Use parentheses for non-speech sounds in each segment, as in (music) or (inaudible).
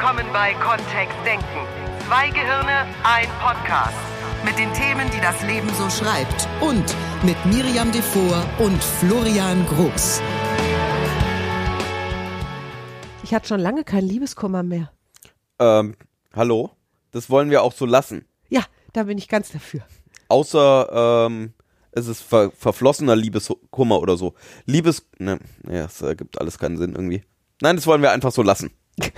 Willkommen bei Kontext Denken. Zwei Gehirne, ein Podcast. Mit den Themen, die das Leben so schreibt. Und mit Miriam Devor und Florian Groß. Ich hatte schon lange kein Liebeskummer mehr. Ähm, hallo? Das wollen wir auch so lassen. Ja, da bin ich ganz dafür. Außer, ähm, es ist ver verflossener Liebeskummer oder so. Liebes, ne, ja, das ergibt alles keinen Sinn irgendwie. Nein, das wollen wir einfach so lassen. (laughs)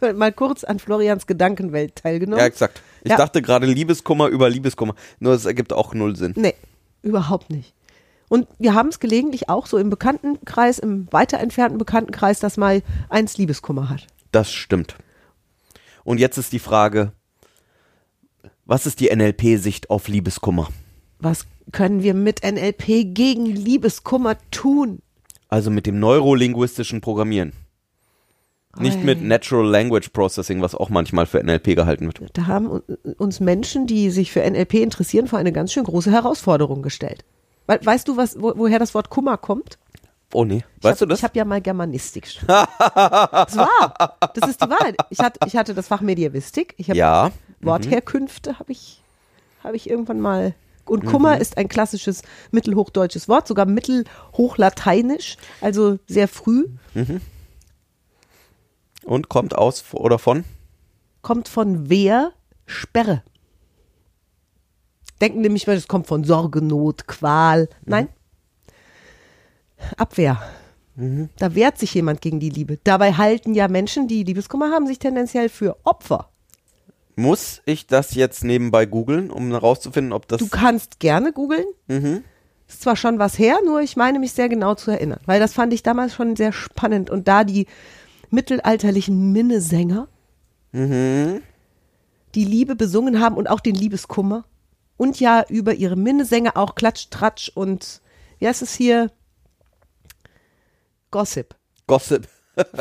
(laughs) Mal kurz an Florians Gedankenwelt teilgenommen. Ja, exakt. Ich Ja. dachte gerade Liebeskummer über Liebeskummer. Nur es ergibt auch null Sinn. Nee, überhaupt nicht. Und wir haben es gelegentlich auch so im Bekanntenkreis, im weiter entfernten Bekanntenkreis, dass mal eins Liebeskummer hat. Das stimmt. Und jetzt ist die Frage, was ist die NLP-Sicht auf Liebeskummer? Was können wir mit NLP gegen Liebeskummer tun? Also mit dem neurolinguistischen Programmieren. Nicht mit Natural Language Processing, was auch manchmal für NLP gehalten wird. Da haben uns Menschen, die sich für NLP interessieren, vor eine ganz schön große Herausforderung gestellt. We weißt du, was, wo, woher das Wort Kummer kommt? Oh nee, weißt hab, du das? Ich habe ja mal Germanistik studiert. (laughs) das war. Das ist die Wahrheit. Ich hatte, ich hatte das Fach Medievistik. Ich habe ja. Wortherkünfte habe ich, habe ich irgendwann mal. Und Kummer ist ein klassisches mittelhochdeutsches Wort, sogar mittelhochlateinisch, also sehr früh. Und kommt aus oder von? Kommt von Wehr, Sperre. Denken nämlich, es kommt von Sorge, Not, Qual. Nein. Abwehr. Da wehrt sich jemand gegen die Liebe. Dabei halten ja Menschen, die Liebeskummer haben, sich tendenziell für Opfer. Muss ich das jetzt nebenbei googeln, um herauszufinden, ob das. Du kannst gerne googeln. Ist zwar schon was her, nur ich meine mich sehr genau zu erinnern, weil das fand ich damals schon sehr spannend. Und da die mittelalterlichen Minnesänger die Liebe besungen haben und auch den Liebeskummer und ja über ihre Minnesänger auch Klatsch, Tratsch und wie heißt es hier? Gossip Gossip.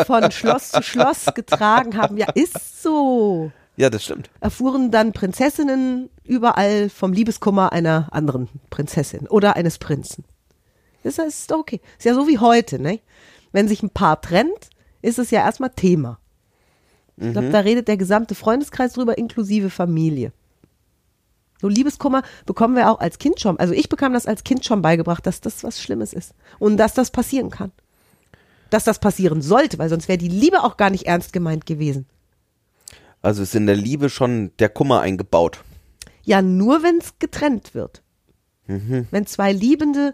von Schloss zu Schloss getragen haben. Ja, ist so. Ja, das stimmt. erfuhren dann Prinzessinnen überall vom Liebeskummer einer anderen Prinzessin oder eines Prinzen. Das ist okay. Ist ja so wie heute, ne? Wenn sich ein Paar trennt, ist es ja erstmal Thema. Ich glaube, da redet der gesamte Freundeskreis drüber, inklusive Familie. So Liebeskummer bekommen wir auch als Kind schon. Also ich bekam das als Kind schon beigebracht, dass das was Schlimmes ist und dass das passieren kann. Dass das passieren sollte, weil sonst wäre die Liebe auch gar nicht ernst gemeint gewesen. Also ist in der Liebe schon der Kummer eingebaut. Ja, nur wenn es getrennt wird. Wenn zwei Liebende,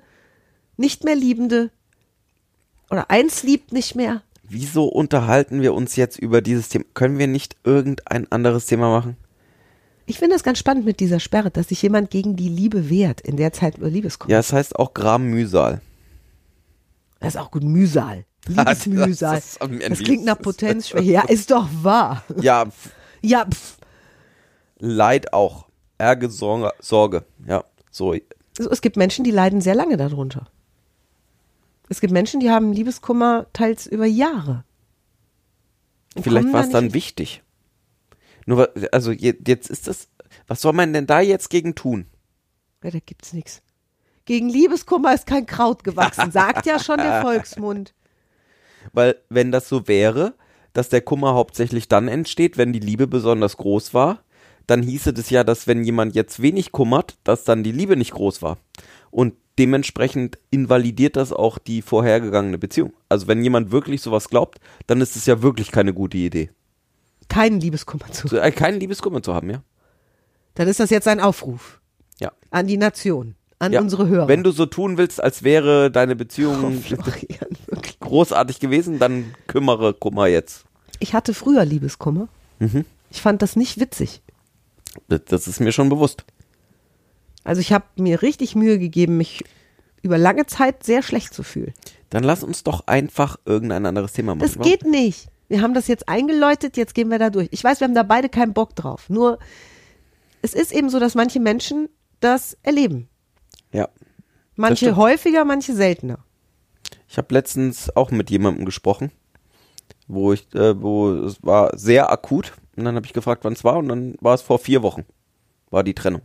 nicht mehr Liebende oder eins liebt nicht mehr. Wieso unterhalten wir uns jetzt über dieses Thema? Können wir nicht irgendein anderes Thema machen? Ich finde das ganz spannend mit dieser Sperre, dass sich jemand gegen die Liebe wehrt in der Zeit über Liebeskummer. Ja, es heißt auch Gram Mühsal. Das ist auch gut Mühsal. Liebesmühsal. Das Ende- Das klingt nach Potenzschwäche. Ja, ist doch wahr. Ja, pf, (laughs) Ja, pff. Leid auch. Ärger, Sorge, Sorge. Ja, so. Also es gibt Menschen, die leiden sehr lange darunter. Es gibt Menschen, die haben Liebeskummer teils über Jahre. Und Vielleicht war da es dann nicht- wichtig. Nur, also je- jetzt ist das, was soll man denn da jetzt gegen tun? Ja, da gibt's nichts. Gegen Liebeskummer ist kein Kraut gewachsen, sagt ja schon der (laughs) Volksmund. Weil wenn das so wäre, dass der Kummer hauptsächlich dann entsteht, wenn die Liebe besonders groß war, dann hieße das ja, dass wenn jemand jetzt wenig kummert, dass dann die Liebe nicht groß war. Und dementsprechend invalidiert das auch die vorhergegangene Beziehung. Also wenn jemand wirklich sowas glaubt, dann ist es ja wirklich keine gute Idee. Keinen Liebeskummer zu. Äh, keinen Liebeskummer zu haben, ja? Dann ist das jetzt ein Aufruf Ja. an die Nation, an ja. unsere Hörer. Wenn du so tun willst, als wäre deine oh, Beziehung Florian, wirklich. großartig gewesen, dann kümmere Kummer jetzt. Ich hatte früher Liebeskummer. Mhm. Ich fand das nicht witzig. Das ist mir schon bewusst. Also ich habe mir richtig Mühe gegeben, mich über lange Zeit sehr schlecht zu fühlen. Dann lass uns doch einfach irgendein anderes Thema machen. Das geht nicht. Wir haben das jetzt eingeläutet, jetzt gehen wir da durch. Ich weiß, wir haben da beide keinen Bock drauf. Nur es ist eben so, dass manche Menschen das erleben. Ja. Manche häufiger, manche seltener. Ich habe letztens auch mit jemandem gesprochen, wo ich, äh, wo es war sehr akut. Und dann habe ich gefragt, wann es war. Und dann war es vor vier Wochen, war die Trennung.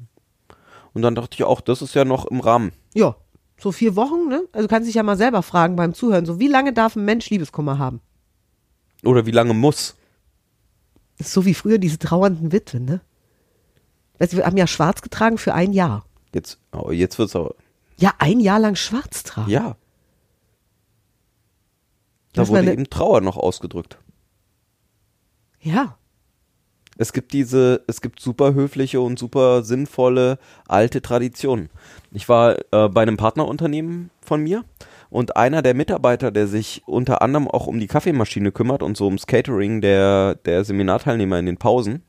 Und dann dachte ich auch, das ist ja noch im Rahmen. Ja, so vier Wochen, ne? Also du kannst dich ja mal selber fragen beim Zuhören, so wie lange darf ein Mensch Liebeskummer haben? Oder wie lange muss? Das ist so wie früher diese trauernden Witwen, ne? Weißt du, wir haben ja schwarz getragen für ein Jahr. Jetzt, oh, jetzt wird's aber. Ja, ein Jahr lang schwarz tragen. Ja. Da wurde ne- eben Trauer noch ausgedrückt. Ja. Es gibt diese, es gibt super höfliche und super sinnvolle alte Traditionen. Ich war äh, bei einem Partnerunternehmen von mir und einer der Mitarbeiter, der sich unter anderem auch um die Kaffeemaschine kümmert und so ums Catering der, der Seminarteilnehmer in den Pausen,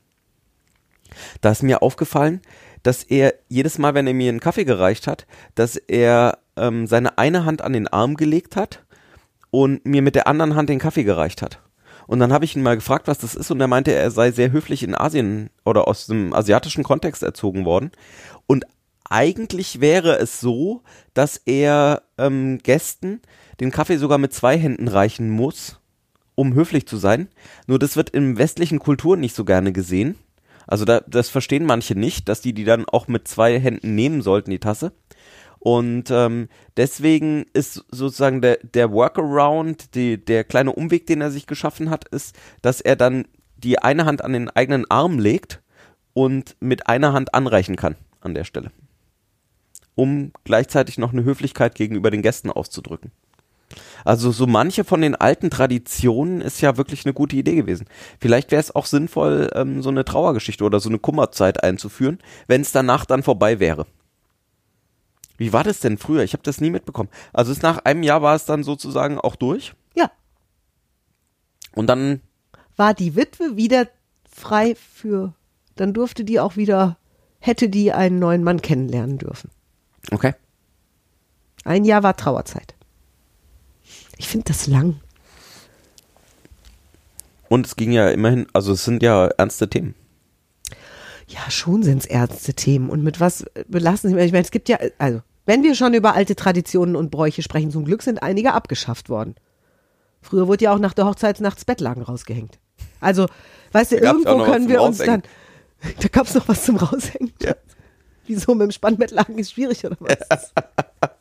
da ist mir aufgefallen, dass er jedes Mal, wenn er mir einen Kaffee gereicht hat, dass er ähm, seine eine Hand an den Arm gelegt hat und mir mit der anderen Hand den Kaffee gereicht hat. Und dann habe ich ihn mal gefragt, was das ist, und er meinte, er sei sehr höflich in Asien oder aus dem asiatischen Kontext erzogen worden. Und eigentlich wäre es so, dass er ähm, Gästen den Kaffee sogar mit zwei Händen reichen muss, um höflich zu sein. Nur das wird in westlichen Kulturen nicht so gerne gesehen. Also da, das verstehen manche nicht, dass die die dann auch mit zwei Händen nehmen sollten, die Tasse. Und ähm, deswegen ist sozusagen der, der Workaround, die, der kleine Umweg, den er sich geschaffen hat, ist, dass er dann die eine Hand an den eigenen Arm legt und mit einer Hand anreichen kann an der Stelle. Um gleichzeitig noch eine Höflichkeit gegenüber den Gästen auszudrücken. Also so manche von den alten Traditionen ist ja wirklich eine gute Idee gewesen. Vielleicht wäre es auch sinnvoll, ähm, so eine Trauergeschichte oder so eine Kummerzeit einzuführen, wenn es danach dann vorbei wäre. Wie war das denn früher? Ich habe das nie mitbekommen. Also es nach einem Jahr war es dann sozusagen auch durch Ja. und dann War die Witwe wieder frei für, dann durfte die auch wieder, hätte die einen neuen Mann kennenlernen dürfen. okay. Ein Jahr war Trauerzeit. Ich finde das lang. Und es ging ja immerhin, also es sind ja ernste Themen. Ja, schon sind es ernste Themen. Und mit was belassen Sie mich? Ich meine, es gibt ja, also, wenn wir schon über alte Traditionen und Bräuche sprechen, zum Glück sind einige abgeschafft worden. Früher wurde ja auch nach der Hochzeitsnacht das Bettlaken rausgehängt. Also, weißt du, irgendwo können wir uns dann. (laughs) Da gab es noch was zum Raushängen. Ja. Wieso mit dem Spannbettlaken ist schwierig oder was? Ja, (laughs)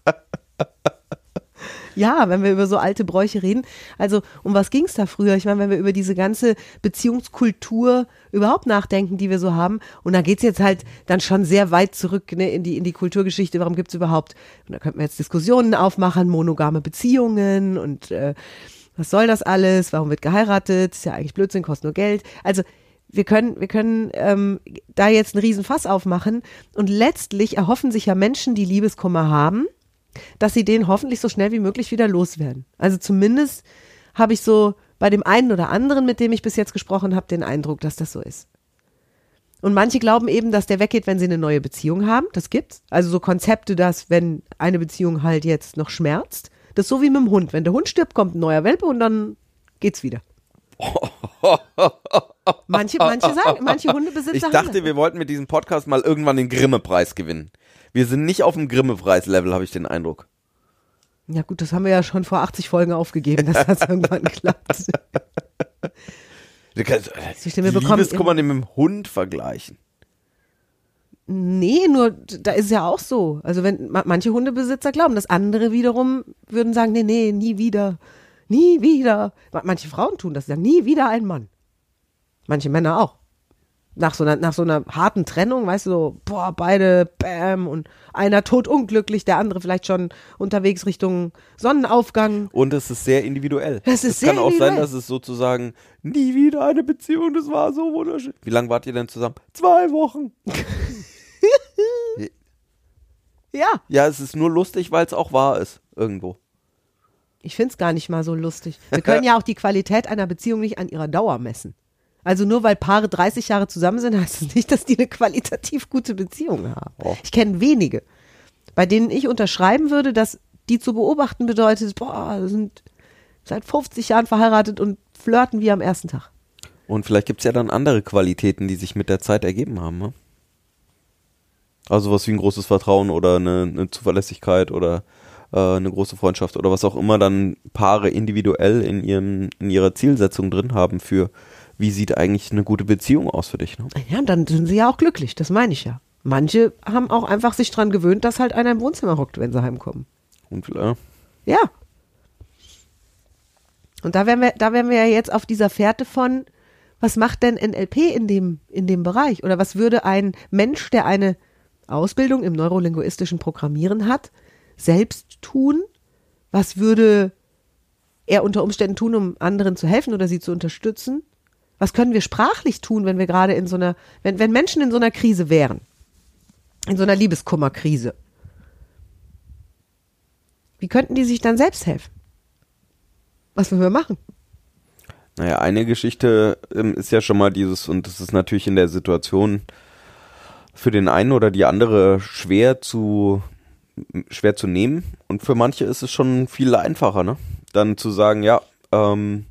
wenn wir über so alte Bräuche reden. Also, um was ging es da früher? Ich meine, wenn wir über diese ganze Beziehungskultur überhaupt nachdenken, die wir so haben, und da geht's jetzt halt dann schon sehr weit zurück ne, in, die, in die Kulturgeschichte. Warum gibt's überhaupt, und da könnten wir jetzt Diskussionen aufmachen, monogame Beziehungen und äh, was soll das alles? Warum wird geheiratet? Ist ja eigentlich Blödsinn, kostet nur Geld. Also, wir können, wir können ähm, da jetzt einen Riesenfass aufmachen und letztlich erhoffen sich ja Menschen, die Liebeskummer haben, dass sie den hoffentlich so schnell wie möglich wieder loswerden. Also zumindest habe ich so bei dem einen oder anderen, mit dem ich bis jetzt gesprochen habe, den Eindruck, dass das so ist. Und manche glauben eben, dass der weggeht, wenn sie eine neue Beziehung haben. Das gibt's. Also so Konzepte, dass wenn eine Beziehung halt jetzt noch schmerzt, das ist so wie mit dem Hund. Wenn der Hund stirbt, kommt ein neuer Welpe und dann geht's wieder. (laughs) Manche, manche sagen, manche Hundebesitzer Ich dachte, wir wollten mit diesem Podcast mal irgendwann den Grimme-Preis gewinnen. Wir sind nicht auf dem Grimme-Preis-Level, habe ich den Eindruck. Ja gut, das haben wir ja schon vor 80 Folgen aufgegeben, dass das (laughs) irgendwann klappt. Du kannst bekommen Liebeskummer nicht mit dem Hund vergleichen. Nee, nur da ist es ja auch so. Also wenn ma- manche Hundebesitzer glauben, das andere wiederum würden sagen, nee, nee, nie wieder. Nie wieder. Ma- Manche Frauen tun das, sagen, nie wieder ein Mann. Manche Männer auch. Nach so einer, nach so einer harten Trennung, weißt du, so, boah, beide, bam, und einer totunglücklich, der andere vielleicht schon unterwegs Richtung Sonnenaufgang. Und es ist sehr individuell. Das ist es sehr kann auch sein, dass es sozusagen nie wieder eine Beziehung, das war so wunderschön. Wie lange wart ihr denn zusammen? Zwei Wochen. (laughs) Ja, Ja, es ist nur lustig, weil es auch wahr ist. Irgendwo. ich find's gar nicht mal so lustig. Wir können (laughs) ja auch die Qualität einer Beziehung nicht an ihrer Dauer messen. Also nur weil Paare 30 Jahre zusammen sind, (laughs) heißt es nicht, dass die eine qualitativ gute Beziehung haben. Oh. Ich kenne wenige, bei denen ich unterschreiben würde, dass die zu beobachten bedeutet, boah, sind seit 50 Jahren verheiratet und flirten wie am ersten Tag. Und vielleicht gibt es ja dann andere Qualitäten, die sich mit der Zeit ergeben haben. Ne? Also was wie ein großes Vertrauen oder eine, eine Zuverlässigkeit oder äh, eine große Freundschaft oder was auch immer dann Paare individuell in, ihrem, in ihrer Zielsetzung drin haben für, wie sieht eigentlich eine gute Beziehung aus für dich. Ne? Ja, dann sind sie ja auch glücklich, das meine ich ja. Manche haben auch einfach sich dran gewöhnt, dass halt einer im Wohnzimmer hockt, wenn sie heimkommen. Und äh, Ja. Und da wären wir, da wären wir ja jetzt auf dieser Fährte von, Was macht denn NLP in dem, in dem Bereich? Oder was würde ein Mensch, der eine Ausbildung im neurolinguistischen Programmieren hat, selbst tun? Was würde er unter Umständen tun, um anderen zu helfen oder sie zu unterstützen? Was können wir sprachlich tun, wenn wir gerade in so einer, wenn, wenn Menschen in so einer Krise wären? In so einer Liebeskummerkrise? Wie könnten die sich dann selbst helfen? Was wollen wir machen? Naja, eine Geschichte ähm, ist ja schon mal dieses, und das ist natürlich in der Situation für den einen oder die andere schwer zu, schwer zu nehmen. Und für manche ist es schon viel einfacher, ne? Dann zu sagen, ja, ähm,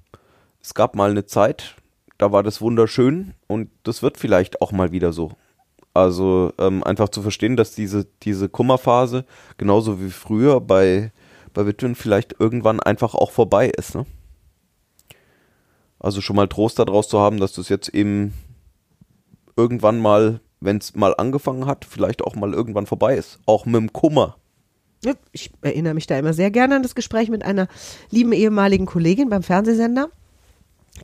es gab mal eine Zeit, da war das wunderschön und das wird vielleicht auch mal wieder so. Also ähm, einfach zu verstehen, dass diese, diese Kummerphase genauso wie früher bei, bei Witwen vielleicht irgendwann einfach auch vorbei ist. Ne? Also schon mal Trost daraus zu haben, dass das jetzt eben irgendwann mal, wenn es mal angefangen hat, vielleicht auch mal irgendwann vorbei ist. Auch mit dem Kummer. Ich erinnere mich da immer sehr gerne an das Gespräch mit einer lieben ehemaligen Kollegin beim Fernsehsender,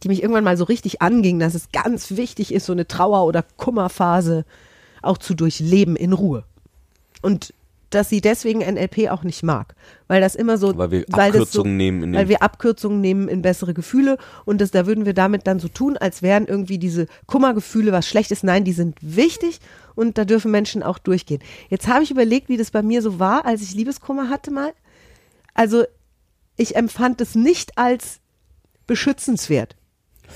die mich irgendwann mal so richtig anging, dass es ganz wichtig ist, so eine Trauer- oder Kummerphase auch zu durchleben in Ruhe. Und dass sie deswegen NLP auch nicht mag, weil das immer so, Weil wir Abkürzungen nehmen in weil wir Abkürzungen nehmen in bessere Gefühle und das, da würden wir damit dann so tun, als wären irgendwie diese Kummergefühle was Schlechtes. Nein, die sind wichtig und da dürfen Menschen auch durchgehen. Jetzt habe ich überlegt, wie das bei mir so war, als ich Liebeskummer hatte mal. Also ich empfand es nicht als beschützenswert,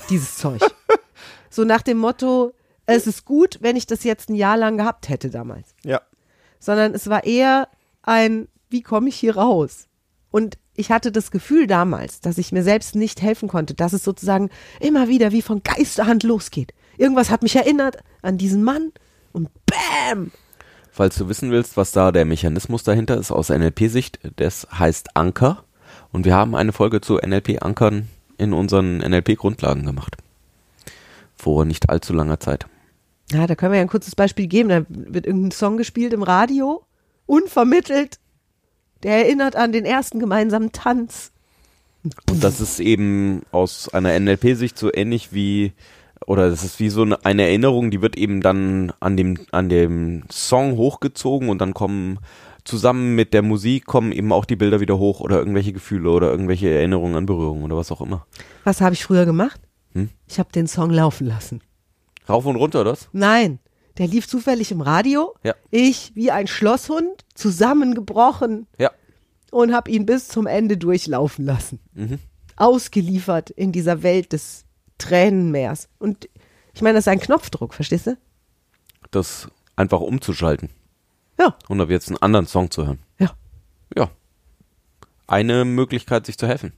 dieses Zeug. (laughs) so nach dem Motto, es ist gut, wenn ich das jetzt ein Jahr lang gehabt hätte damals Ja. sondern es war eher ein, wie komme ich hier raus? Und ich hatte das Gefühl damals, dass ich mir selbst nicht helfen konnte, dass es sozusagen immer wieder wie von Geisterhand losgeht. Irgendwas hat mich erinnert an diesen Mann und bam! Falls du wissen willst, was da der Mechanismus dahinter ist aus NLP-Sicht, das heißt Anker. Und wir haben eine Folge zu NLP-Ankern in unseren NLP-Grundlagen gemacht. Vor nicht allzu langer Zeit. Ja, da können wir ja ein kurzes Beispiel geben. Da wird irgendein Song gespielt im Radio, unvermittelt. Der erinnert an den ersten gemeinsamen Tanz. Und das ist eben aus einer NLP-Sicht so ähnlich wie, oder das ist wie so eine, eine Erinnerung, die wird eben dann an dem, an dem Song hochgezogen und dann kommen zusammen mit der Musik kommen eben auch die Bilder wieder hoch oder irgendwelche Gefühle oder irgendwelche Erinnerungen an Berührungen oder was auch immer. Was habe ich früher gemacht? Hm? Ich habe den Song laufen lassen. Rauf und runter, das? Nein, der lief zufällig im Radio. Ja. Ich wie ein Schlosshund zusammengebrochen Ja. und habe ihn bis zum Ende durchlaufen lassen. Mhm. Ausgeliefert in dieser Welt des Tränenmeers. Und ich meine, das ist ein Knopfdruck, verstehst du? Das einfach umzuschalten Ja, und ab jetzt einen anderen Song zu hören. ja. Ja. Eine Möglichkeit, sich zu helfen.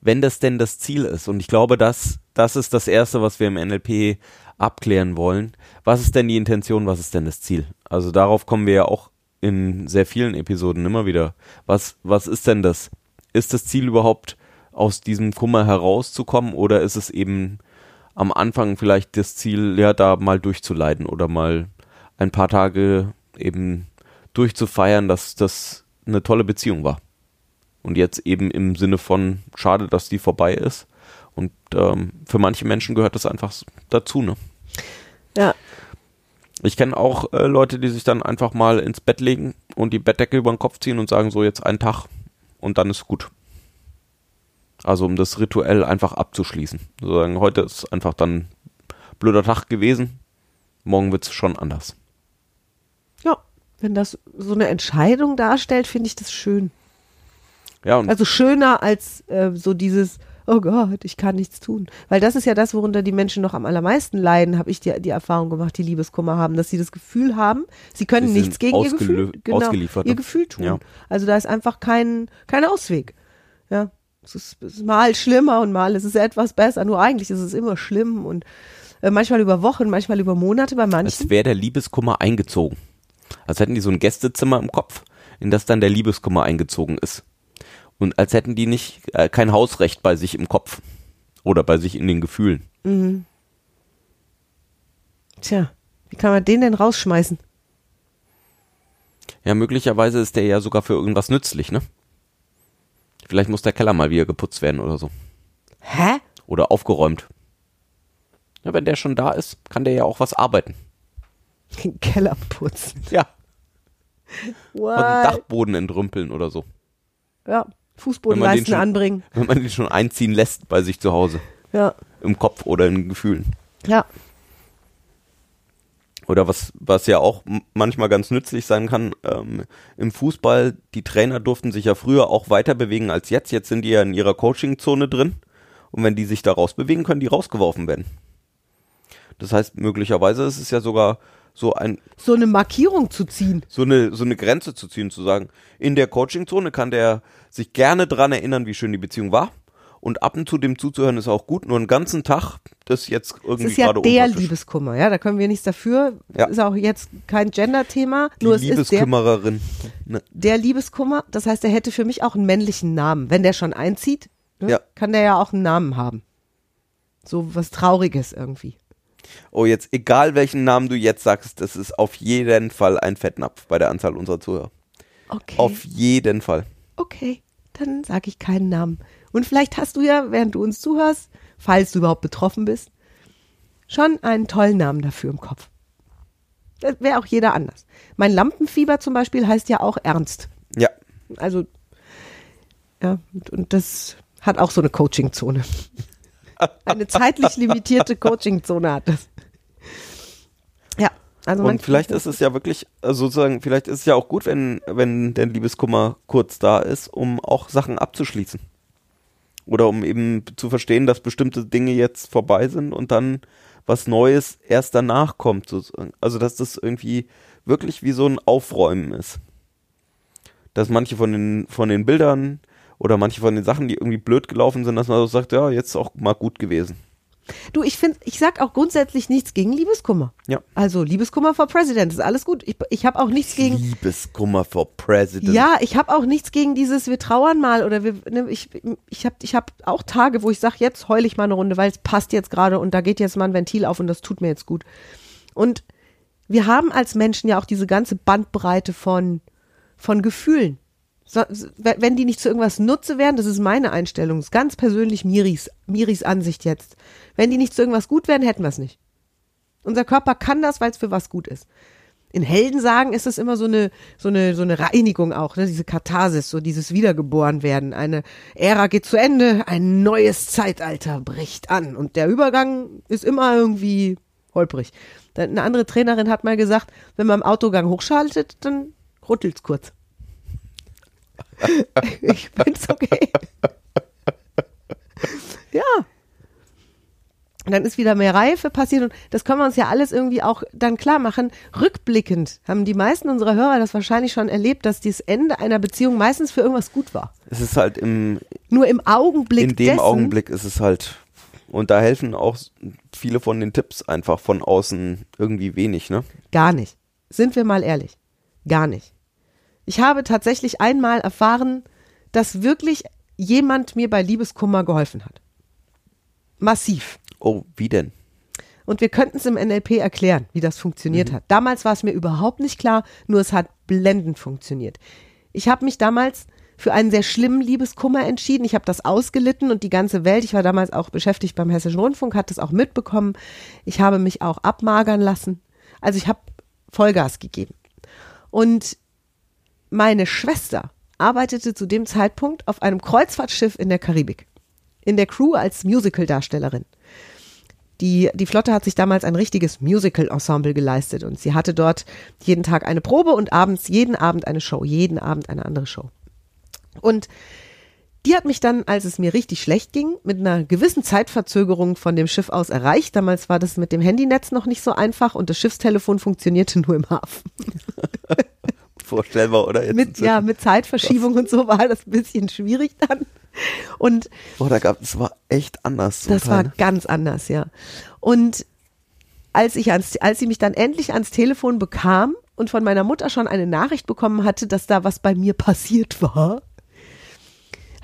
Wenn das denn das Ziel ist, und ich glaube, das, das ist das Erste, was wir im NLP abklären wollen. Was ist denn die Intention, was ist denn das Ziel? Also darauf kommen wir ja auch in sehr vielen Episoden immer wieder. Was, was ist denn das? Ist das Ziel überhaupt, aus diesem Kummer herauszukommen oder ist es eben am Anfang vielleicht das Ziel, ja, da mal durchzuleiden oder mal ein paar Tage eben durchzufeiern, dass das eine tolle Beziehung war. Und jetzt eben im Sinne von, schade, dass die vorbei ist. Und ähm, für manche Menschen gehört das einfach dazu, ne? Ja, Ich kenne auch äh, Leute, die sich dann einfach mal ins Bett legen und die Bettdecke über den Kopf ziehen und sagen, so jetzt einen Tag und dann ist gut. Also um das rituell einfach abzuschließen. So sagen, heute ist einfach dann blöder Tag gewesen, morgen wird es schon anders. Wenn das so eine Entscheidung darstellt, finde ich das schön. Ja, und Also schöner als äh, so dieses, oh Gott, ich kann nichts tun. Weil das ist ja das, worunter die Menschen noch am allermeisten leiden, habe ich die, die Erfahrung gemacht, die Liebeskummer haben, dass sie das Gefühl haben, sie können Sie nichts gegen ihr Gefühl, genau, ausgeliefert, ihr? Gefühl tun. Ja. Also da ist einfach kein, kein Ausweg. Ja. Es ist, es ist mal schlimmer und mal ist es etwas besser. Nur eigentlich ist es immer schlimm und äh, manchmal über Wochen, manchmal über Monate bei manchen. wäre der Liebeskummer eingezogen. Als hätten die so ein Gästezimmer im Kopf, in das dann der Liebeskummer eingezogen ist. Und als hätten die nicht äh, kein Hausrecht bei sich im Kopf oder bei sich in den Gefühlen. Tja, wie kann man den denn rausschmeißen? Ja, möglicherweise ist der ja sogar für irgendwas nützlich, ne? Vielleicht muss der Keller mal wieder geputzt werden oder so. Hä? Oder aufgeräumt. Ja, wenn der schon da ist, kann der ja auch was arbeiten. Den Keller putzen. Ja. Und What? einen Dachboden entrümpeln oder so. Ja, den Fußbodenleisten schon- anbringen. Wenn man den schon einziehen lässt bei sich zu Hause. Ja, Im Kopf oder in den Gefühlen. ja. Oder was, was ja auch manchmal ganz nützlich sein kann, ähm, im Fußball, die Trainer durften sich ja früher auch weiter bewegen als jetzt. Jetzt sind die ja in ihrer Coaching-Zone drin. Und wenn die sich da rausbewegen, können die rausgeworfen werden. Das heißt, möglicherweise ist es ja sogar so ein, So eine Markierung zu ziehen. so eine, so eine Grenze zu ziehen, zu sagen, in der Coaching-Zone kann der sich gerne dran erinnern, wie schön die Beziehung war. Und ab und zu dem zuzuhören ist auch gut. Nur einen ganzen Tag, das jetzt irgendwie ist ja gerade der. Liebeskummer, ja, da können wir nichts dafür. Ja. Ist auch jetzt kein Gender-Thema, Die nur es ist der, Liebeskümmererin. Ne? der Liebeskummer. Das heißt, er hätte für mich auch einen männlichen Namen. Wenn der schon einzieht, ne, Ja. kann der ja auch einen Namen haben. So was Trauriges irgendwie. Oh, jetzt, egal welchen Namen du jetzt sagst, das ist auf jeden Fall ein Fettnapf bei der Anzahl unserer Zuhörer. Okay. Auf jeden Fall. Okay, dann sage ich keinen Namen. Und vielleicht hast du ja, während du uns zuhörst, falls du überhaupt betroffen bist, schon einen tollen Namen dafür im Kopf. Das wäre auch jeder anders. Mein Lampenfieber zum Beispiel heißt ja auch Ernst. Ja. Also, ja, und, und das hat auch so eine Coachingzone. Eine zeitlich limitierte Coachingzone hat das. Ja, also man Und vielleicht ist es ja wirklich, also sozusagen, vielleicht ist es ja auch gut, wenn, wenn der Liebeskummer kurz da ist, um auch Sachen abzuschließen. Oder um eben zu verstehen, dass bestimmte Dinge jetzt vorbei sind und dann was Neues erst danach kommt. Sozusagen. Also dass das irgendwie wirklich wie so ein Aufräumen ist. Dass manche von den, von den Bildern oder manche von den Sachen, die irgendwie blöd gelaufen sind, dass man so sagt, ja, jetzt ist auch mal gut gewesen. Du, ich finde, ich sag auch grundsätzlich nichts gegen Liebeskummer. Ja. Also Liebeskummer for President ist alles gut. Ich, ich habe auch nichts gegen. Liebeskummer for President. Ja, ich habe auch nichts gegen dieses, wir trauern mal oder wir, ne, ich, ich habe ich hab auch Tage, wo ich sage, jetzt heule ich mal eine Runde, weil es passt jetzt gerade und da geht jetzt mal ein Ventil auf und das tut mir jetzt gut. Und wir haben als Menschen ja auch diese ganze Bandbreite von, von Gefühlen. So, wenn die nicht zu irgendwas Nutze wären, das ist meine Einstellung, ist ganz persönlich Miris, Miris Ansicht jetzt. Wenn die nicht zu irgendwas gut wären, hätten wir es nicht. Unser Körper kann das, weil es für was gut ist. In Heldensagen ist es immer so eine, so eine, so eine Reinigung auch, ne? diese Katharsis, so dieses Wiedergeborenwerden. Eine Ära geht zu Ende, ein neues Zeitalter bricht an. Und der Übergang ist immer irgendwie holprig. Eine andere Trainerin hat mal gesagt, wenn man im Autogang hochschaltet, dann rüttelt's kurz. Ich bin's okay. ja. Und dann ist wieder mehr Reife passiert und das können wir uns ja alles irgendwie auch dann klar machen. Rückblickend haben die meisten unserer Hörer das wahrscheinlich schon erlebt, dass das Ende einer Beziehung meistens für irgendwas gut war. Es ist halt im, Nur im Augenblick in dem dessen, Augenblick ist es halt, und da helfen auch viele von den Tipps einfach von außen irgendwie wenig, ne? Gar nicht. Sind wir mal ehrlich. Gar nicht. Ich habe tatsächlich einmal erfahren, dass wirklich jemand mir bei Liebeskummer geholfen hat. Massiv. Oh, wie denn? Und wir könnten es im NLP erklären, wie das funktioniert hat. Damals war es mir überhaupt nicht klar, nur es hat blendend funktioniert. Ich habe mich damals für einen sehr schlimmen Liebeskummer entschieden. Ich habe das ausgelitten und die ganze Welt, ich war damals auch beschäftigt beim Hessischen Rundfunk, hat das auch mitbekommen. Ich habe mich auch abmagern lassen. Also ich habe Vollgas gegeben. Und meine Schwester arbeitete zu dem Zeitpunkt auf einem Kreuzfahrtschiff in der Karibik. In der Crew als Musical-Darstellerin. Die, die Flotte hat sich damals ein richtiges Musical-Ensemble geleistet und sie hatte dort jeden Tag eine Probe und abends, jeden Abend eine Show, jeden Abend eine andere Show. Und die hat mich dann, als es mir richtig schlecht ging, mit einer gewissen Zeitverzögerung von dem Schiff aus erreicht. Damals war das mit dem Handynetz noch nicht so einfach und das Schiffstelefon funktionierte nur im Hafen. (laughs) Vorstellbar, oder? Jetzt Mit, ja, mit Zeitverschiebung und so war das ein bisschen schwierig dann. Und Boah, da gab es war echt anders. Das Teil, war ne? ganz anders, ja. Und als ich ans, als sie mich dann endlich ans Telefon bekam und von meiner Mutter schon eine Nachricht bekommen hatte, dass da was bei mir passiert war,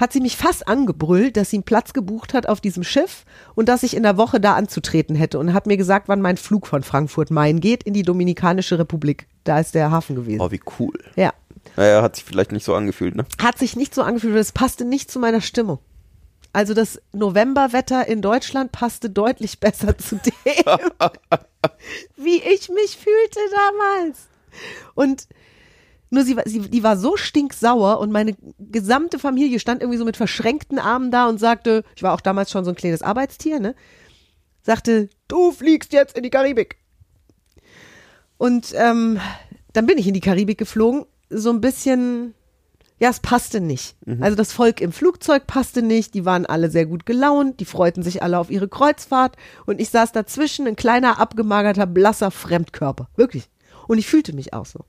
hat sie mich fast angebrüllt, dass sie einen Platz gebucht hat auf diesem Schiff und dass ich in der Woche da anzutreten hätte und hat mir gesagt, wann mein Flug von Frankfurt Main geht in die Dominikanische Republik. Da ist der Hafen gewesen. Oh, wie cool. Ja. Naja, hat sich vielleicht nicht so angefühlt, ne? Hat sich nicht so angefühlt, es passte nicht zu meiner Stimmung. Also das Novemberwetter in Deutschland passte deutlich besser zu dem, (laughs) wie ich mich fühlte damals. Und nur sie, sie, die war so stinksauer und meine gesamte Familie stand irgendwie so mit verschränkten Armen da und sagte, ich war auch damals schon so ein kleines Arbeitstier, ne? Sagte, du fliegst jetzt in die Karibik. Und ähm, dann bin ich in die Karibik geflogen, so ein bisschen, ja, es passte nicht. Also das Volk im Flugzeug passte nicht, die waren alle sehr gut gelaunt, die freuten sich alle auf ihre Kreuzfahrt und ich saß dazwischen, ein kleiner, abgemagerter, blasser Fremdkörper. Wirklich. Und ich fühlte mich auch so.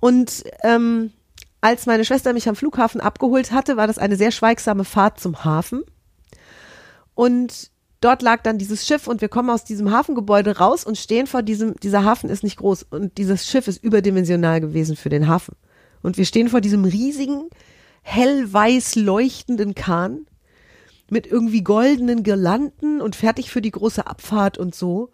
Und ähm, als meine Schwester mich am Flughafen abgeholt hatte, war das eine sehr schweigsame Fahrt zum Hafen. Und dort lag dann dieses Schiff und wir kommen aus diesem Hafengebäude raus und stehen vor diesem, dieser Hafen ist nicht groß und dieses Schiff ist überdimensional gewesen für den Hafen. Und wir stehen vor diesem riesigen, hellweiß leuchtenden Kahn mit irgendwie goldenen Girlanden und fertig für die große Abfahrt und so.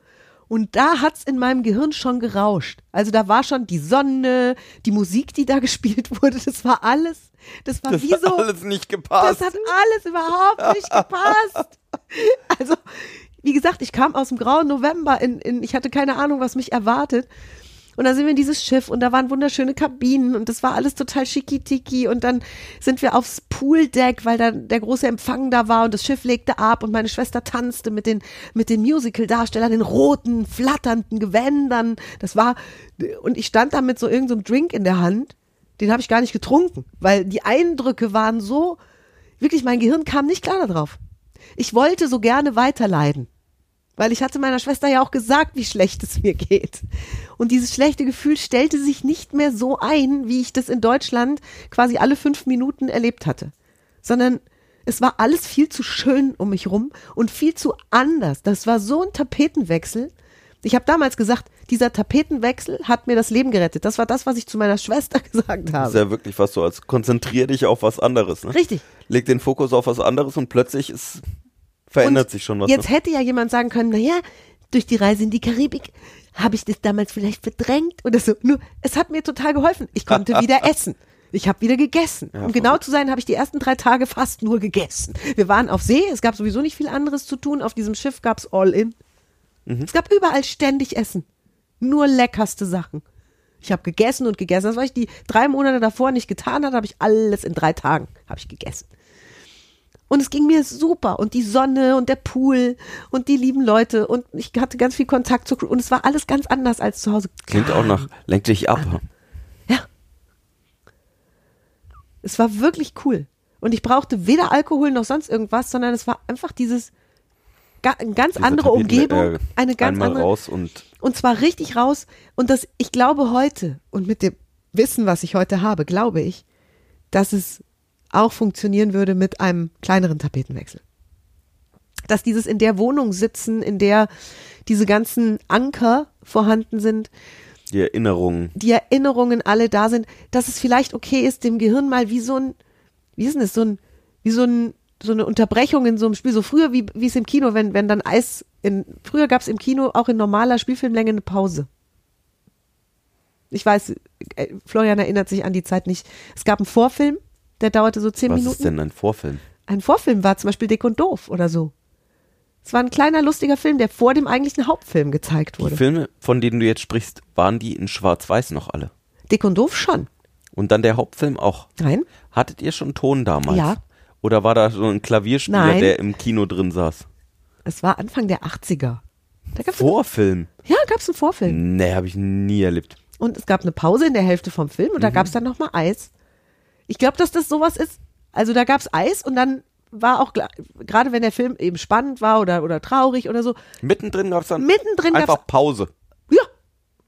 Und da hat's in meinem Gehirn schon gerauscht. Also da war schon die Sonne, die Musik, die da (laughs) gespielt wurde, das war alles. Das war Das wie hat so. alles nicht gepasst. Das hat alles überhaupt nicht gepasst. (laughs) Also, wie gesagt, ich kam aus dem grauen November, in, in, ich hatte keine Ahnung, was mich erwartet. Und dann sind wir in dieses Schiff und da waren wunderschöne Kabinen und das war alles total schickitiki und dann sind wir aufs Pooldeck, weil dann der große Empfang da war und das Schiff legte ab und meine Schwester tanzte mit den, mit den Musical-Darstellern in roten, flatternden Gewändern. Das war, und ich stand da mit so irgendeinem Drink in der Hand, den habe ich gar nicht getrunken, weil die Eindrücke waren so, wirklich, mein Gehirn kam nicht klar darauf. Ich wollte so gerne weiterleiden. Weil ich hatte meiner Schwester ja auch gesagt, wie schlecht es mir geht. Und dieses schlechte Gefühl stellte sich nicht mehr so ein, wie ich das in Deutschland quasi alle fünf Minuten erlebt hatte. Sondern es war alles viel zu schön um mich rum und viel zu anders. Das war so ein Tapetenwechsel. Ich habe damals gesagt, dieser Tapetenwechsel hat mir das Leben gerettet. Das war das, was ich zu meiner Schwester (laughs) gesagt Das habe. ist ja wirklich fast so, als konzentrier dich auf was anderes. Ne? Richtig. Leg den Fokus auf was anderes und plötzlich ist, verändert Und sich schon was. Jetzt ne? hätte ja jemand sagen können, naja, durch die Reise in die Karibik habe ich das damals vielleicht verdrängt oder so. Nur, es hat mir total geholfen. Ich konnte (laughs) wieder essen. Ich habe wieder gegessen. um genau zu sein, habe ich die ersten drei Tage fast nur gegessen. Wir waren auf See, es gab sowieso nicht viel anderes zu tun. Auf diesem Schiff gab's All-In. Mhm. Es gab überall ständig Essen. Nur leckerste Sachen. Ich habe gegessen und gegessen. Das, was ich die drei Monate davor nicht getan hatte, habe ich alles in drei Tagen habe ich gegessen. Und es ging mir super. Und die Sonne und der Pool und die lieben Leute. Und ich hatte ganz viel Kontakt zu Crew. Und es war alles ganz anders als zu Hause. Klingt auch nach, lenk dich ab. Ja. Es war wirklich cool. Und ich brauchte weder Alkohol noch sonst irgendwas, sondern es war einfach dieses eine ganz Diese andere Tapeten- Umgebung, äh, eine ganz einmal andere raus und und zwar richtig raus. Und das, ich glaube heute und mit dem Wissen, was ich heute habe, glaube ich, dass es auch funktionieren würde mit einem kleineren Tapetenwechsel. Dass dieses in der Wohnung sitzen, in der diese ganzen Anker vorhanden sind, die Erinnerungen. die Erinnerungen alle da sind, dass es vielleicht okay ist, dem Gehirn mal wie so ein, wie ist denn das, so ein, wie so ein, so eine Unterbrechung in so einem Spiel, so früher wie, wie es im Kino, wenn, wenn dann Eis in, früher gab es im Kino auch in normaler Spielfilmlänge eine Pause. Ich weiß, äh, Florian erinnert sich an die Zeit nicht. Es gab einen Vorfilm, der dauerte so zehn Was Minuten. ist denn ein Vorfilm? Ein Vorfilm war zum Beispiel Dick und Doof oder so. Es war ein kleiner, lustiger Film, der vor dem eigentlichen Hauptfilm gezeigt Die wurde. Filme, von denen du jetzt sprichst, waren die in Schwarz-Weiß noch alle? Dick und Doof schon. Und dann der Hauptfilm auch. Nein? Hattet ihr schon Ton damals? Ja. Oder war da so ein Klavierspieler, Nein. der im Kino drin saß? Es war Anfang der 80er. Da gab's Vorfilm? Ja, gab es einen Vorfilm. Nee, habe ich nie erlebt. Und es gab eine Pause in der Hälfte vom Film und da gab es dann nochmal Eis. Ich glaube, dass das sowas ist. Also da gab es Eis und dann war auch, gerade wenn der Film eben spannend war oder, oder traurig oder so, Mittendrin gab es dann Mittendrin einfach Pause. ja.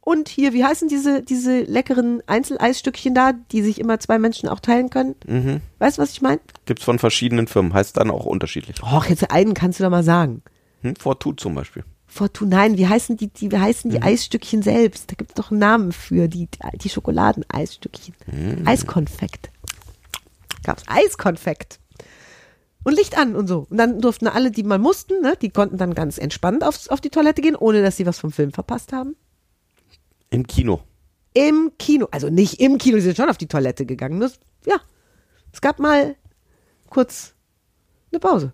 Und hier, wie heißen diese, diese leckeren Einzeleisstückchen da, die sich immer zwei Menschen auch teilen können? Mhm. Weißt du, was ich meine? Gibt's von verschiedenen Firmen, heißt dann auch unterschiedlich. Och, jetzt einen kannst du doch mal sagen. Hm? Fortut zum Beispiel. Fortuna, nein, wie heißen die, die, wie heißen die Eisstückchen selbst? Da gibt es doch einen Namen für, die, die Schokoladeneisstückchen. Eiskonfekt. Gab's Eiskonfekt. Und Licht an und so. Und dann durften alle, die mal mussten, ne, die konnten dann ganz entspannt aufs, auf die Toilette gehen, ohne dass sie was vom Film verpasst haben. Im Kino. Im Kino, also nicht im Kino, sie sind schon auf die Toilette gegangen. Nur, ja, es gab mal kurz Eine Pause.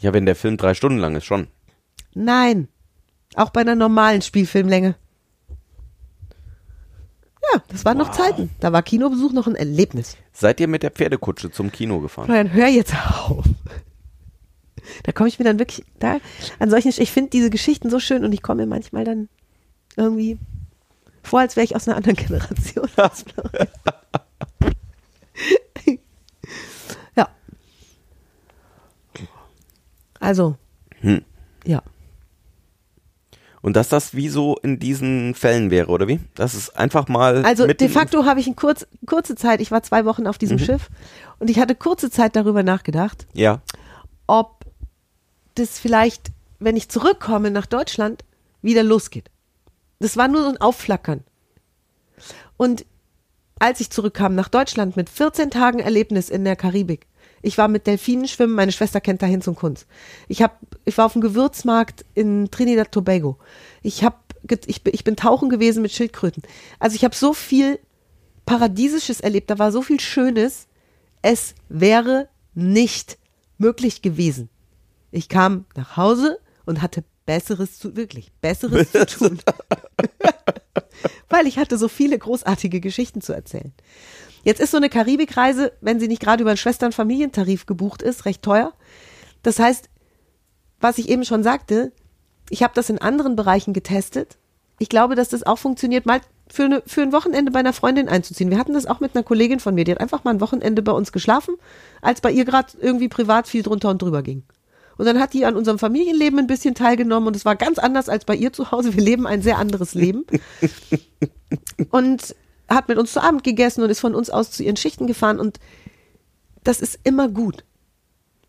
Ja, wenn der Film drei Stunden lang ist, schon. Nein. Auch bei einer normalen Spielfilmlänge. Ja, das waren noch Zeiten. Da war Kinobesuch noch ein Erlebnis. Seid ihr mit der Pferdekutsche zum Kino gefahren? Florian, hör jetzt auf. Da komme ich mir dann wirklich, da, an solchen, ich finde diese Geschichten so schön und ich komme mir manchmal dann irgendwie vor, als wäre ich aus einer anderen Generation. (laughs) ja. Also, Hm. ja. Und dass das wie so in diesen Fällen wäre, oder wie? Das ist einfach mal. Also de facto habe ich in kurz, kurze Zeit, ich war zwei Wochen auf diesem Schiff und ich hatte kurze Zeit darüber nachgedacht, Ja. ob das vielleicht, wenn ich zurückkomme nach Deutschland, wieder losgeht. Das war nur so ein Aufflackern. Und als ich zurückkam nach Deutschland mit 14 Tagen Erlebnis in der Karibik, ich war mit Delfinen schwimmen, meine Schwester kennt dahin zum Kunst. Ich hab, ich war auf dem Gewürzmarkt in Trinidad Tobago. Ich hab, ich, bin- ich bin tauchen gewesen mit Schildkröten. Also ich habe so viel Paradiesisches erlebt, da war so viel Schönes. Es wäre nicht möglich gewesen. Ich kam nach Hause und hatte Besseres zu, wirklich, Besseres zu tun. (laughs) Weil ich hatte so viele großartige Geschichten zu erzählen. Jetzt ist so eine Karibikreise, wenn sie nicht gerade über einen Schwestern-Familientarif gebucht ist, recht teuer. Das heißt, was ich eben schon sagte, ich habe das in anderen Bereichen getestet. Ich glaube, dass das auch funktioniert, mal für, eine, für ein Wochenende bei einer Freundin einzuziehen. Wir hatten das auch mit einer Kollegin von mir, die hat einfach mal ein Wochenende bei uns geschlafen, als bei ihr gerade irgendwie privat viel drunter und drüber ging. Und dann hat die an unserem Familienleben ein bisschen teilgenommen und es war ganz anders als bei ihr zu Hause. Wir leben ein sehr anderes Leben. (laughs) und hat mit uns zu Abend gegessen und ist von uns aus zu ihren Schichten gefahren und das ist immer gut,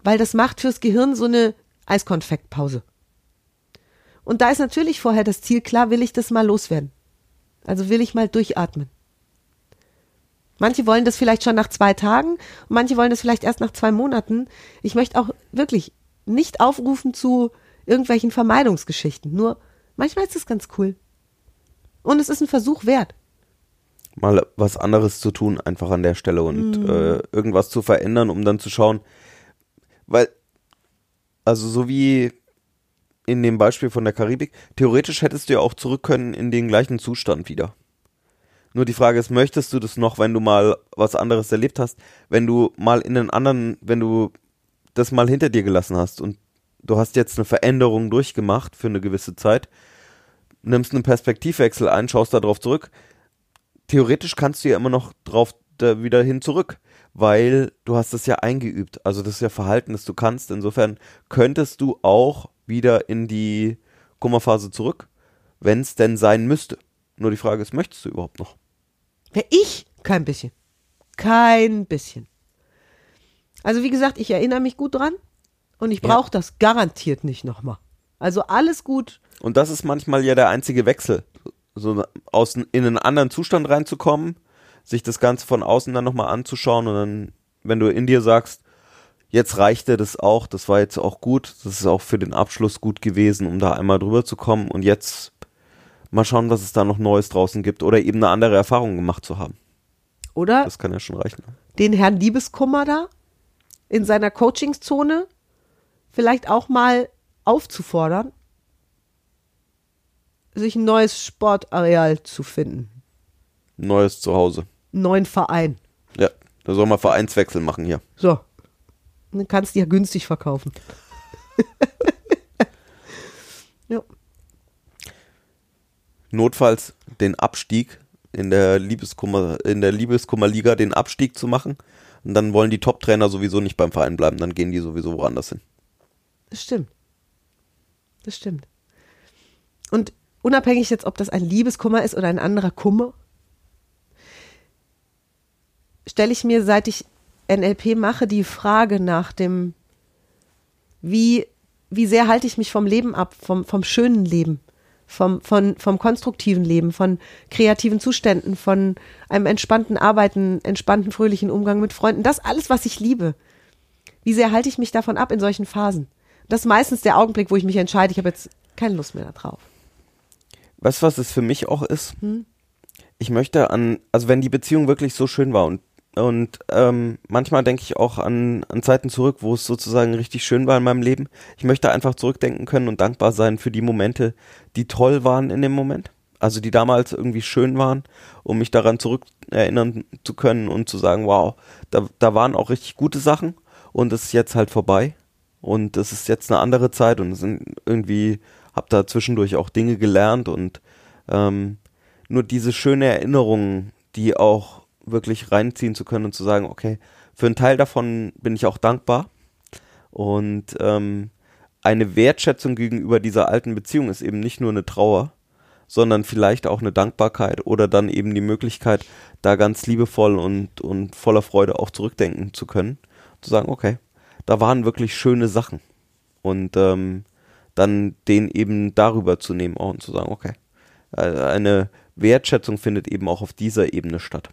weil das macht fürs Gehirn so eine Eiskonfektpause. Und da ist natürlich vorher das Ziel klar, will ich das mal loswerden. Also will ich mal durchatmen. Manche wollen das vielleicht schon nach zwei Tagen, manche wollen das vielleicht erst nach zwei Monaten. Ich möchte auch wirklich nicht aufrufen zu irgendwelchen Vermeidungsgeschichten. Nur manchmal ist es ganz cool. Und es ist ein Versuch wert. Mal was anderes zu tun, einfach an der Stelle und Mhm. äh, irgendwas zu verändern, um dann zu schauen. Weil, also so wie in dem Beispiel von der Karibik, theoretisch hättest du ja auch zurück können in den gleichen Zustand wieder. Nur die Frage ist, möchtest du das noch, wenn du mal was anderes erlebt hast, wenn du mal in einen anderen, wenn du das mal hinter dir gelassen hast und du hast jetzt eine Veränderung durchgemacht für eine gewisse Zeit, nimmst einen Perspektivwechsel ein, schaust da drauf zurück, theoretisch kannst du ja immer noch drauf da wieder hin zurück, weil du hast es ja eingeübt. Also das ist ja Verhalten, das du kannst. Insofern könntest du auch wieder in die Kummerphase zurück, wenn es denn sein müsste. Nur die Frage ist, möchtest du überhaupt noch? Wer ich? Kein bisschen. Kein bisschen. Also wie gesagt, ich erinnere mich gut dran und ich Ja. brauche das garantiert nicht nochmal. Also alles gut. Und das ist manchmal ja der einzige Wechsel, so aus in einen anderen Zustand reinzukommen, sich das Ganze von außen dann nochmal anzuschauen und dann, wenn du in dir sagst, jetzt reichte das auch, das war jetzt auch gut, das ist auch für den Abschluss gut gewesen, um da einmal drüber zu kommen und jetzt mal schauen, was es da noch Neues draußen gibt oder eben eine andere Erfahrung gemacht zu haben. Oder Das kann ja schon reichen. den Herrn Liebeskummer da in seiner Coachingzone vielleicht auch mal aufzufordern, sich ein neues Sportareal zu finden. Neues Zuhause. Neuen Verein. Ja, da soll man Vereinswechsel machen hier. So. Dann kannst du ja günstig verkaufen. (laughs) ja. notfalls den Abstieg in der Liebeskummer, in der Liebeskummerliga den Abstieg zu machen. Und dann wollen die Top-Trainer sowieso nicht beim Verein bleiben, dann gehen die sowieso woanders hin. Das stimmt. Das stimmt. Und unabhängig jetzt, ob das ein Liebeskummer ist oder ein anderer Kummer, stelle ich mir, seit ich NLP mache, die Frage nach dem, wie, wie sehr halte ich mich vom Leben ab, vom, vom schönen Leben, vom, von, vom konstruktiven Leben, von kreativen Zuständen, von einem entspannten Arbeiten, entspannten, fröhlichen Umgang mit Freunden. Das alles, was ich liebe. Wie sehr halte ich mich davon ab in solchen Phasen? Das ist meistens der Augenblick, wo ich mich entscheide, ich habe jetzt keine Lust mehr darauf. Weißt du, was es für mich auch ist? Ich möchte an, also wenn die Beziehung wirklich so schön war und Und ähm, manchmal denke ich auch an, an Zeiten zurück, wo es sozusagen richtig schön war in meinem Leben. Ich möchte einfach zurückdenken können und dankbar sein für die Momente, die toll waren in dem Moment. Also die damals irgendwie schön waren, um mich daran zurück erinnern zu können und zu sagen, wow, da, da waren auch richtig gute Sachen und es ist jetzt halt vorbei. Und es ist jetzt eine andere Zeit und es sind irgendwie, hab da zwischendurch auch Dinge gelernt und ähm, nur diese schöne Erinnerungen, die auch wirklich reinziehen zu können und zu sagen, okay, für einen Teil davon bin ich auch dankbar. Und ähm, eine Wertschätzung gegenüber dieser alten Beziehung ist eben nicht nur eine Trauer, sondern vielleicht auch eine Dankbarkeit oder dann eben die Möglichkeit, da ganz liebevoll und, und voller Freude auch zurückdenken zu können. Zu sagen, okay, da waren wirklich schöne Sachen. Und ähm, dann den eben darüber zu nehmen und zu sagen, okay, äh, eine Wertschätzung findet eben auch auf dieser Ebene statt.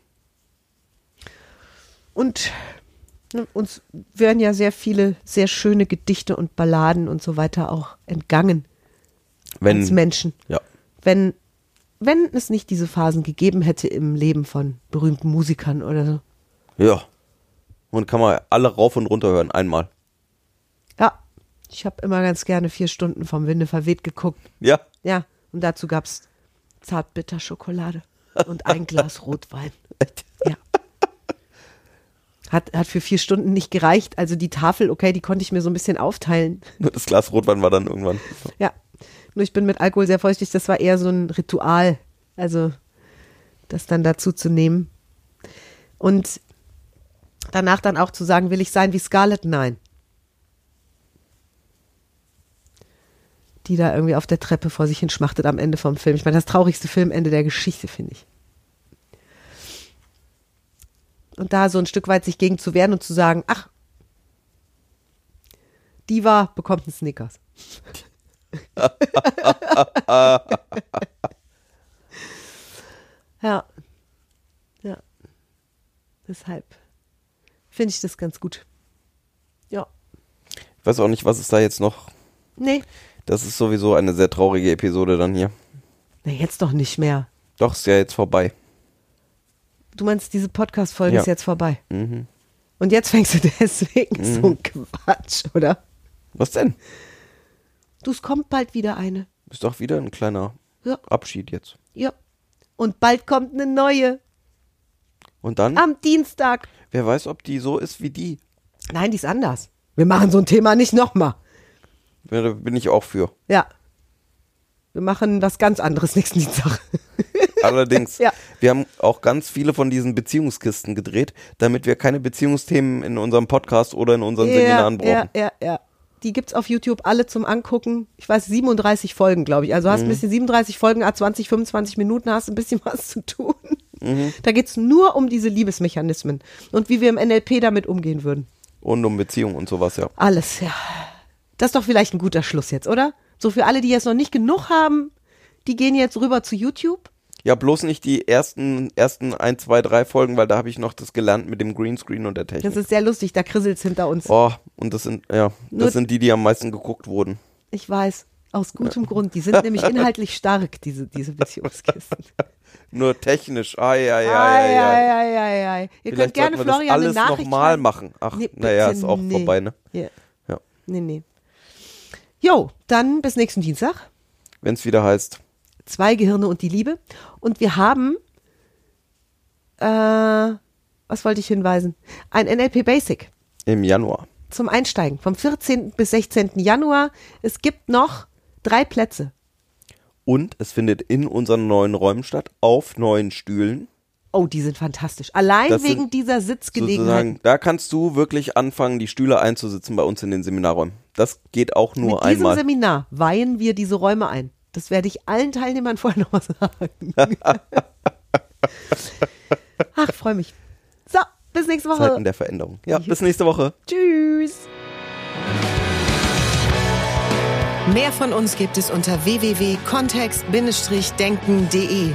Und ne, uns werden ja sehr viele sehr schöne Gedichte und Balladen und so weiter auch entgangen Wenn, als Menschen. Ja. Wenn, wenn es nicht diese Phasen gegeben hätte im Leben von berühmten Musikern oder so. Ja. Und kann man alle rauf und runter hören, einmal. Ich habe immer ganz gerne vier Stunden vom Winde verweht geguckt. Ja. Ja, und dazu gab's Zartbitterschokolade und ein (laughs) Glas Rotwein. (laughs) Ja. Hat, hat für vier Stunden nicht gereicht. Also die Tafel, okay, die konnte ich mir so ein bisschen aufteilen. (laughs) Nur das Glas Rotwein war dann irgendwann. Ja. Nur ich bin mit Alkohol sehr feuchtig. Das war eher so ein Ritual. Also das dann dazu zu nehmen. Und danach dann auch zu sagen, will ich sein wie Scarlett? Nein. Die da irgendwie auf der Treppe vor sich hin schmachtet am Ende vom Film. Ich meine, das traurigste Filmende der Geschichte, finde ich. Und da so ein Stück weit sich gegen zu wehren und zu sagen, ach, Diva bekommt einen Snickers. (laughs) ja. Ja. Deshalb finde ich das ganz gut. Ja. Ich weiß auch nicht, was ist da jetzt noch. Nee. Das ist sowieso eine sehr traurige Episode dann hier. Na, jetzt doch nicht mehr. Doch, ist ja jetzt vorbei. Du meinst, diese Podcast-Folge Ja. ist jetzt vorbei. Mhm. Und jetzt fängst du (laughs) deswegen so ein Quatsch, oder? Was denn? Du, es kommt bald wieder eine. Ist doch wieder ein kleiner Ja. Abschied jetzt. Ja. Und bald kommt eine neue. Und dann, Am Dienstag. wer weiß, ob die so ist wie die. Nein, die ist anders. Wir machen so ein Thema nicht nochmal. Ja, da bin ich auch für. Ja. Wir machen was ganz anderes nächsten Dienstag. (laughs) Allerdings, Ja. wir haben auch ganz viele von diesen Beziehungskisten gedreht, damit wir keine Beziehungsthemen in unserem Podcast oder in unseren Seminaren brauchen. ja, ja, ja. Die gibt's auf YouTube alle zum Angucken. Ich weiß, 37 Folgen, glaube ich. Also Mhm. hast ein bisschen 37 Folgen, a 20, 25 Minuten, hast ein bisschen (laughs) was zu tun. Mhm. Da geht's nur um diese Liebesmechanismen und wie wir im NLP damit umgehen würden. Und um Beziehung und sowas, ja. Alles, ja. Das ist doch vielleicht ein guter Schluss jetzt, oder? So für alle, die jetzt noch nicht genug haben, die gehen jetzt rüber zu YouTube. Ja, bloß nicht die ersten, ersten ein, zwei, drei Folgen, weil da habe ich noch das gelernt mit dem Greenscreen und der Das Technik. ist sehr lustig, da krisselt's hinter uns. Oh, und das sind, ja, Nur- das sind die, die am meisten geguckt wurden. Ich weiß, aus gutem Grund. Die sind nämlich (laughs) inhaltlich stark, diese, diese Beziehungskisten. (laughs) Nur technisch. Ai, ai, ai, Ei, ai, ai. ei, ei, ei, ei. Ihr könnt Vielleicht gerne sollten wir das Florian eine alles Nachricht nochmal machen. Ach, Nee, naja, ist auch nee. vorbei, ne? Ja. Ja. Nee, nee. Jo, dann bis nächsten Dienstag. Wenn es wieder heißt. Zwei Gehirne und die Liebe. Und wir haben, äh, was wollte ich hinweisen? Ein NLP Basic Im Januar. zum Einsteigen vom 14. bis 16. Januar. Es gibt noch drei Plätze. Und es findet in unseren neuen Räumen statt, auf neuen Stühlen. Oh, die sind fantastisch. Allein Das sind wegen dieser Sitzgelegenheit. Da kannst du wirklich anfangen, die Stühle einzusitzen bei uns in den Seminarräumen. Das geht auch nur Mit diesem einmal. Seminar weihen wir diese Räume ein. Das werde ich allen Teilnehmern (laughs) vorher noch mal sagen. (laughs) Ach, freue mich. So, bis nächste Woche. Zeiten der Veränderung. Ja, bis nächste Woche. Tschüss. Mehr von uns gibt es unter www.kontext-denken.de.